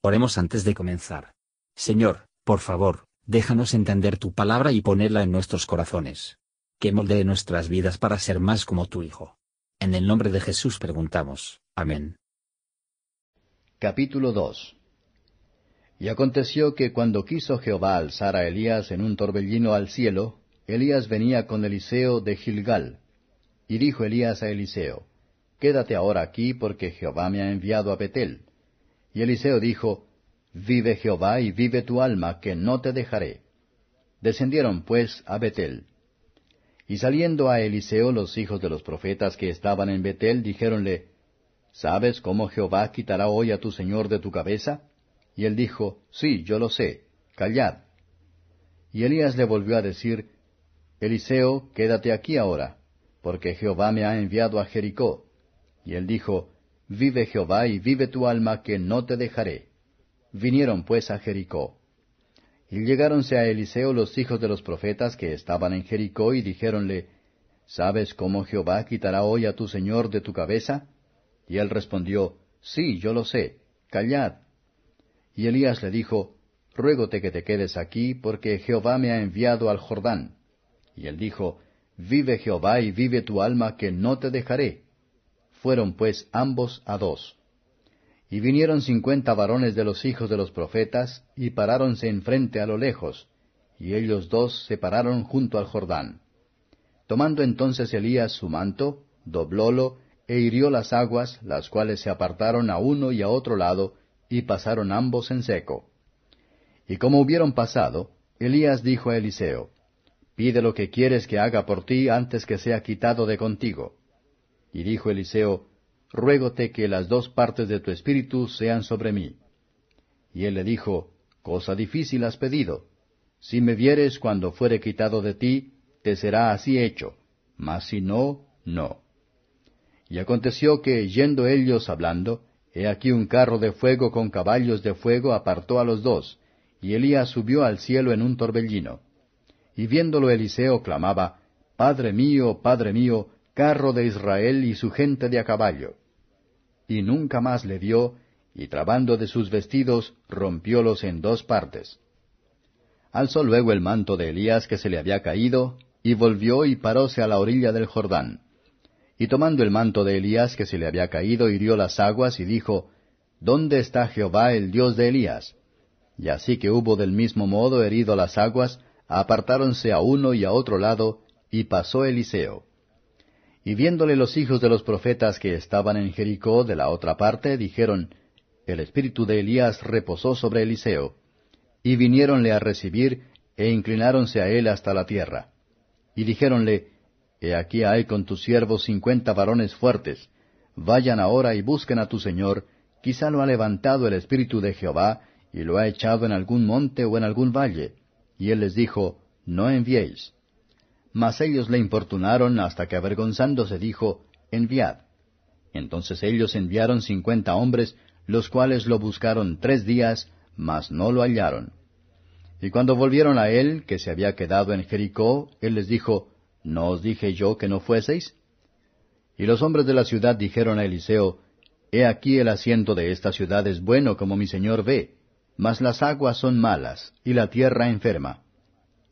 Oremos antes de comenzar. Señor, por favor, déjanos entender tu palabra y ponerla en nuestros corazones. Que moldee nuestras vidas para ser más como tu Hijo. En el nombre de Jesús preguntamos. Amén. Capítulo 2 Y aconteció que cuando quiso Jehová alzar a Elías en un torbellino al cielo, Elías venía con Eliseo de Gilgal. Y dijo Elías a Eliseo, Quédate ahora aquí porque Jehová me ha enviado a Betel. Y Eliseo dijo, Vive Jehová y vive tu alma, que no te dejaré. Descendieron pues a Betel. Y saliendo a Eliseo los hijos de los profetas que estaban en Betel, dijéronle, ¿Sabes cómo Jehová quitará hoy a tu señor de tu cabeza? Y él dijo, Sí, yo lo sé, callad. Y Elías le volvió a decir, Eliseo, quédate aquí ahora, porque Jehová me ha enviado a Jericó. Y él dijo, Vive Jehová y vive tu alma, que no te dejaré. Vinieron pues a Jericó. Y llegáronse a Eliseo los hijos de los profetas que estaban en Jericó, y dijéronle, ¿Sabes cómo Jehová quitará hoy a tu señor de tu cabeza? Y él respondió, Sí, yo lo sé, callad. Y Elías le dijo, Ruégote que te quedes aquí, porque Jehová me ha enviado al Jordán. Y él dijo, Vive Jehová y vive tu alma, que no te dejaré. Fueron pues ambos a dos. Y vinieron cincuenta varones de los hijos de los profetas, y paráronse enfrente a lo lejos, y ellos dos se pararon junto al Jordán. Tomando entonces Elías su manto, doblólo, e hirió las aguas, las cuales se apartaron a uno y a otro lado, y pasaron ambos en seco. Y como hubieron pasado, Elías dijo a Eliseo, Pide lo que quieres que haga por ti antes que sea quitado de contigo. Y dijo Eliseo, Ruégote que las dos partes de tu espíritu sean sobre mí. Y él le dijo, Cosa difícil has pedido. Si me vieres cuando fuere quitado de ti, te será así hecho, mas si no, no. Y aconteció que, yendo ellos hablando, he aquí un carro de fuego con caballos de fuego apartó a los dos, y Elías subió al cielo en un torbellino. Y viéndolo Eliseo clamaba, Padre mío, Padre mío, carro de Israel y su gente de a caballo. Y nunca más le vio, y trabando de sus vestidos, rompiólos en dos partes. Alzó luego el manto de Elías que se le había caído, y volvió y paróse a la orilla del Jordán. Y tomando el manto de Elías que se le había caído, hirió las aguas, y dijo, ¿Dónde está Jehová el Dios de Elías? Y así que hubo del mismo modo herido las aguas, apartáronse a uno y a otro lado, y pasó Eliseo. Y viéndole los hijos de los profetas que estaban en Jericó de la otra parte, dijeron, El espíritu de Elías reposó sobre Eliseo. Y viniéronle a recibir, e inclináronse a él hasta la tierra. Y dijéronle, He aquí hay con tus siervos cincuenta varones fuertes. Vayan ahora y busquen a tu señor, quizá lo ha levantado el espíritu de Jehová, y lo ha echado en algún monte o en algún valle. Y él les dijo, No enviéis. Mas ellos le importunaron hasta que avergonzándose dijo, Enviad. Entonces ellos enviaron cincuenta hombres, los cuales lo buscaron tres días, mas no lo hallaron. Y cuando volvieron a él, que se había quedado en Jericó, él les dijo, ¿No os dije yo que no fueseis? Y los hombres de la ciudad dijeron a Eliseo, He aquí el asiento de esta ciudad es bueno como mi señor ve, mas las aguas son malas, y la tierra enferma.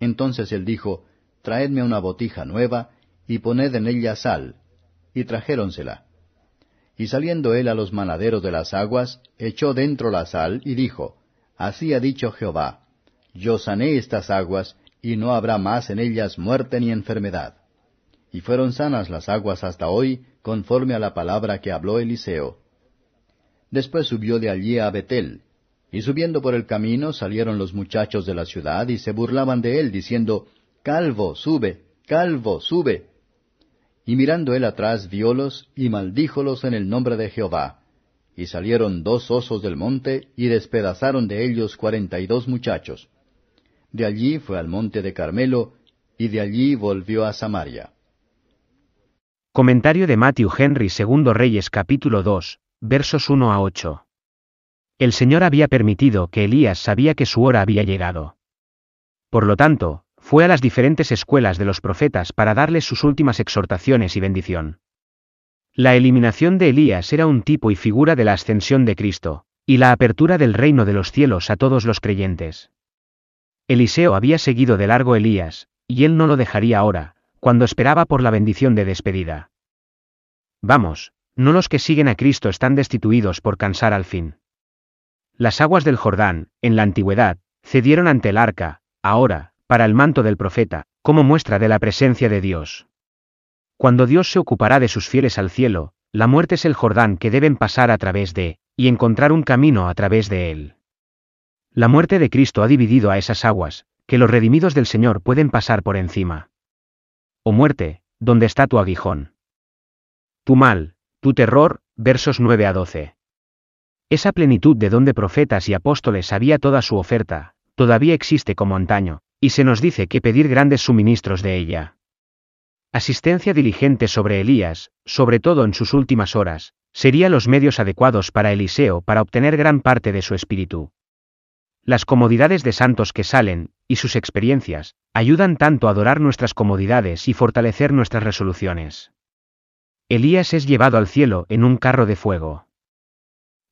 Entonces él dijo, traedme una botija nueva, y poned en ella sal. Y trajéronsela. Y saliendo él a los manaderos de las aguas, echó dentro la sal, y dijo, Así ha dicho Jehová, Yo sané estas aguas, y no habrá más en ellas muerte ni enfermedad. Y fueron sanas las aguas hasta hoy, conforme a la palabra que habló Eliseo. Después subió de allí a Betel, y subiendo por el camino salieron los muchachos de la ciudad y se burlaban de él, diciendo, Calvo, sube, calvo, sube. Y mirando él atrás viólos y maldíjolos en el nombre de Jehová. Y salieron dos osos del monte y despedazaron de ellos cuarenta y dos muchachos. De allí fue al monte de Carmelo, y de allí volvió a Samaria. Comentario de Matthew Henry II Reyes capítulo 2, versos 1 a 8. El Señor había permitido que Elías sabía que su hora había llegado. Por lo tanto, fue a las diferentes escuelas de los profetas para darles sus últimas exhortaciones y bendición. La eliminación de Elías era un tipo y figura de la ascensión de Cristo, y la apertura del reino de los cielos a todos los creyentes. Eliseo había seguido de largo Elías, y él no lo dejaría ahora, cuando esperaba por la bendición de despedida. Vamos, no los que siguen a Cristo están destituidos por cansar al fin. Las aguas del Jordán, en la antigüedad, cedieron ante el arca, ahora, para el manto del profeta, como muestra de la presencia de Dios. Cuando Dios se ocupará de sus fieles al cielo, la muerte es el Jordán que deben pasar a través de, y encontrar un camino a través de él. La muerte de Cristo ha dividido a esas aguas, que los redimidos del Señor pueden pasar por encima. Oh muerte, ¿dónde está tu aguijón? Tu mal, tu terror, versos 9 a 12. Esa plenitud de donde profetas y apóstoles había toda su oferta, todavía existe como antaño, y se nos dice que pedir grandes suministros de ella. Asistencia diligente sobre Elías, sobre todo en sus últimas horas, sería los medios adecuados para Eliseo para obtener gran parte de su espíritu. Las comodidades de santos que salen, y sus experiencias, ayudan tanto a adorar nuestras comodidades y fortalecer nuestras resoluciones. Elías es llevado al cielo en un carro de fuego.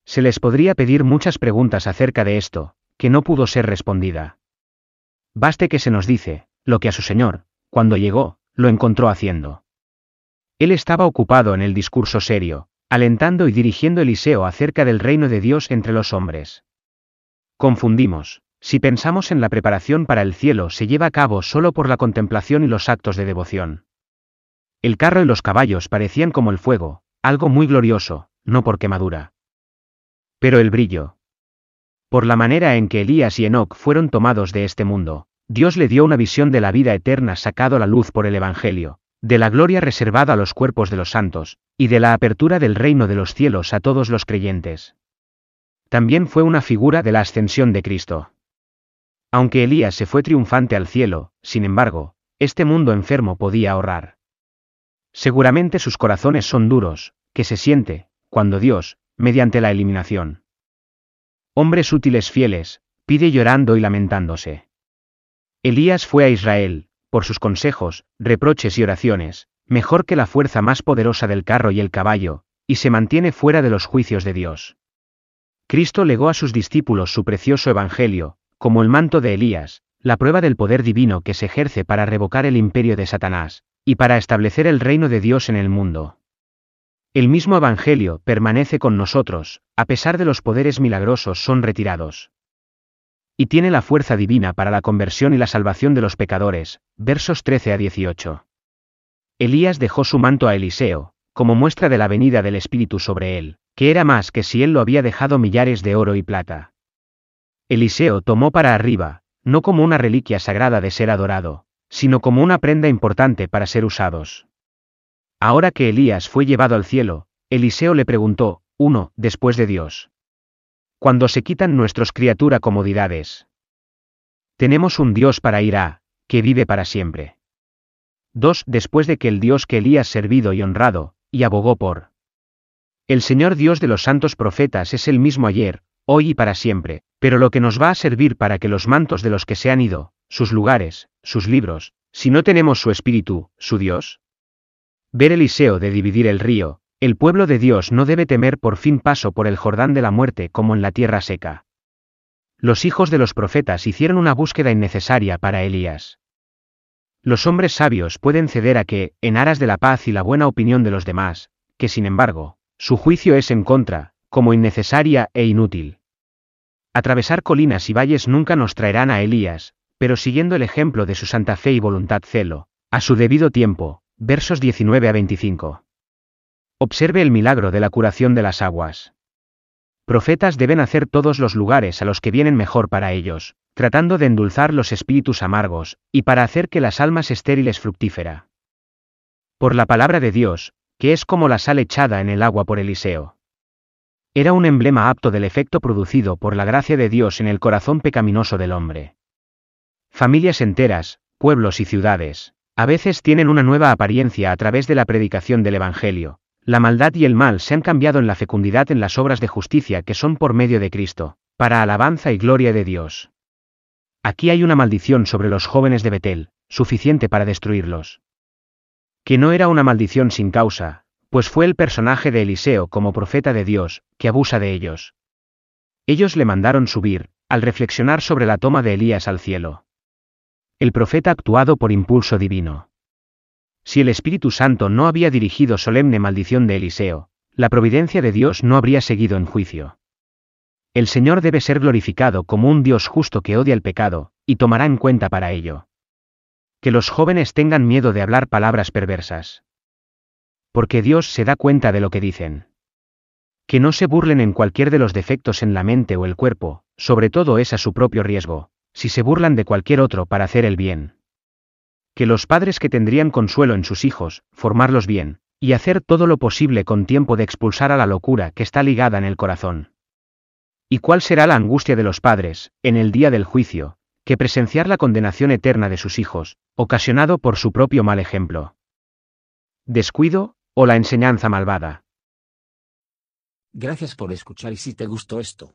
Se les podría pedir muchas preguntas acerca de esto, que no pudo ser respondida. Baste que se nos dice, lo que a su Señor, cuando llegó, lo encontró haciendo. Él estaba ocupado en el discurso serio, alentando y dirigiendo Eliseo acerca del reino de Dios entre los hombres. Confundimos, si pensamos en la preparación para el cielo se lleva a cabo solo por la contemplación y los actos de devoción. El carro y los caballos parecían como el fuego, algo muy glorioso, no por quemadura. Pero el brillo. Por la manera en que Elías y Enoch fueron tomados de este mundo, Dios le dio una visión de la vida eterna sacado a la luz por el Evangelio, de la gloria reservada a los cuerpos de los santos, y de la apertura del reino de los cielos a todos los creyentes. También fue una figura de la ascensión de Cristo. Aunque Elías se fue triunfante al cielo, sin embargo, este mundo enfermo podía ahorrar. Seguramente sus corazones son duros, que se siente, cuando Dios, mediante la eliminación. Hombres útiles fieles, pide llorando y lamentándose. Elías fue a Israel, por sus consejos, reproches y oraciones, mejor que la fuerza más poderosa del carro y el caballo, y se mantiene fuera de los juicios de Dios. Cristo legó a sus discípulos su precioso Evangelio, como el manto de Elías, la prueba del poder divino que se ejerce para revocar el imperio de Satanás, y para establecer el reino de Dios en el mundo. El mismo Evangelio permanece con nosotros, a pesar de los poderes milagrosos son retirados. Y tiene la fuerza divina para la conversión y la salvación de los pecadores, versos 13 a 18. Elías dejó su manto a Eliseo, como muestra de la venida del Espíritu sobre él, que era más que si él lo había dejado millares de oro y plata. Eliseo tomó para arriba, no como una reliquia sagrada de ser adorado, sino como una prenda importante para ser usados. Ahora que Elías fue llevado al cielo, Eliseo le preguntó, uno, después de Dios. Cuando se quitan nuestros criatura comodidades. Tenemos un Dios para ir a, que vive para siempre. 2. Después de que el Dios que Elías servido y honrado, y abogó por. El Señor Dios de los santos profetas es el mismo ayer, hoy y para siempre, pero lo que nos va a servir para que los mantos de los que se han ido, sus lugares, sus libros, si no tenemos su espíritu, su Dios, Ver Eliseo de dividir el río, el pueblo de Dios no debe temer por fin paso por el Jordán de la muerte como en la tierra seca. Los hijos de los profetas hicieron una búsqueda innecesaria para Elías. Los hombres sabios pueden ceder a que, en aras de la paz y la buena opinión de los demás, que sin embargo, su juicio es en contra, como innecesaria e inútil. Atravesar colinas y valles nunca nos traerán a Elías, pero siguiendo el ejemplo de su santa fe y voluntad celo, a su debido tiempo, Versos 19 a 25. Observe el milagro de la curación de las aguas. Profetas deben hacer todos los lugares a los que vienen mejor para ellos, tratando de endulzar los espíritus amargos, y para hacer que las almas estériles fructífera. Por la palabra de Dios, que es como la sal echada en el agua por Eliseo. Era un emblema apto del efecto producido por la gracia de Dios en el corazón pecaminoso del hombre. Familias enteras, pueblos y ciudades, a veces tienen una nueva apariencia a través de la predicación del Evangelio. La maldad y el mal se han cambiado en la fecundidad en las obras de justicia que son por medio de Cristo, para alabanza y gloria de Dios. Aquí hay una maldición sobre los jóvenes de Betel, suficiente para destruirlos. Que no era una maldición sin causa, pues fue el personaje de Eliseo como profeta de Dios, que abusa de ellos. Ellos le mandaron subir, al reflexionar sobre la toma de Elías al cielo. El profeta actuado por impulso divino. Si el Espíritu Santo no había dirigido solemne maldición de Eliseo, la providencia de Dios no habría seguido en juicio. El Señor debe ser glorificado como un Dios justo que odia el pecado, y tomará en cuenta para ello. Que los jóvenes tengan miedo de hablar palabras perversas. Porque Dios se da cuenta de lo que dicen. Que no se burlen en cualquier de los defectos en la mente o el cuerpo, sobre todo es a su propio riesgo, si se burlan de cualquier otro para hacer el bien. Que los padres que tendrían consuelo en sus hijos, formarlos bien, y hacer todo lo posible con tiempo de expulsar a la locura que está ligada en el corazón. ¿Y cuál será la angustia de los padres, en el día del juicio, que presenciar la condenación eterna de sus hijos, ocasionado por su propio mal ejemplo? ¿Descuido, o la enseñanza malvada? Gracias por escuchar y si te gustó esto,